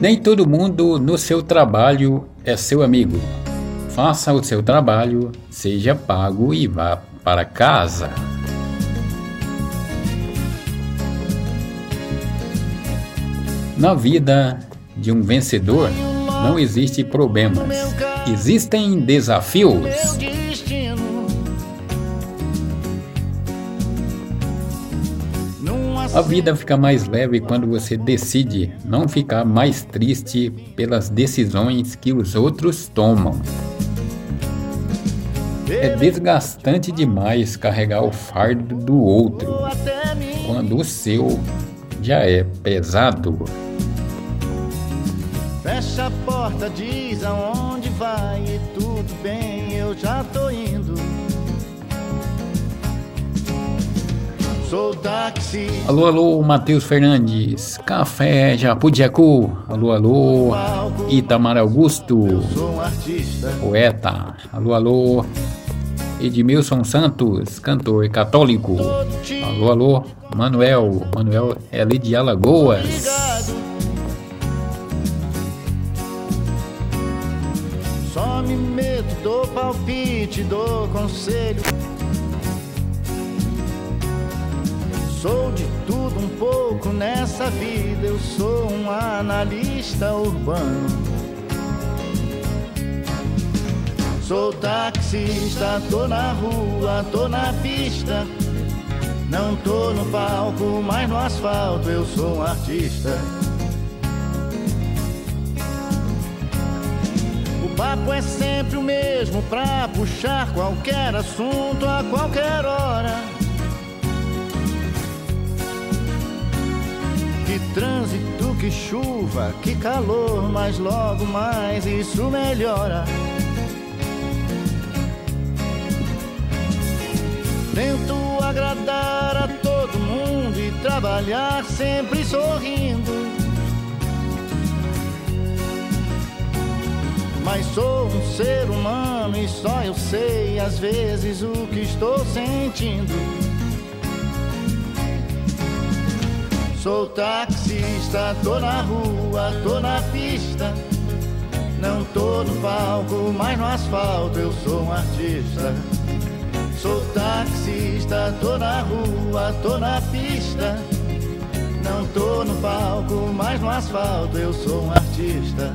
Nem todo mundo no seu trabalho é seu amigo. Faça o seu trabalho, seja pago e vá para casa. Na vida de um vencedor não existe problemas, existem desafios. A vida fica mais leve quando você decide não ficar mais triste pelas decisões que os outros tomam. É desgastante demais carregar o fardo do outro quando o seu já é pesado. Fecha a porta, diz aonde vai e tudo bem, eu já tô Sou táxi. Alô, alô, Matheus Fernandes, Café Japudiacu. Alô, alô, Itamar Augusto, poeta. Alô, alô, Edmilson Santos, cantor católico. Alô, alô, Manuel, Manuel é ali de Alagoas. Só me meto, dou palpite, dou conselho. Sou de tudo um pouco nessa vida, eu sou um analista urbano. Sou taxista, tô na rua, tô na pista. Não tô no palco, mas no asfalto eu sou um artista. O papo é sempre o mesmo pra puxar qualquer assunto a qualquer hora. Que chuva, que calor, mas logo mais isso melhora. Tento agradar a todo mundo e trabalhar sempre sorrindo. Mas sou um ser humano e só eu sei às vezes o que estou sentindo. Sou taxista, tô na rua, tô na pista. Não tô no palco, mas no asfalto eu sou um artista. Sou taxista, tô na rua, tô na pista. Não tô no palco, mas no asfalto eu sou um artista.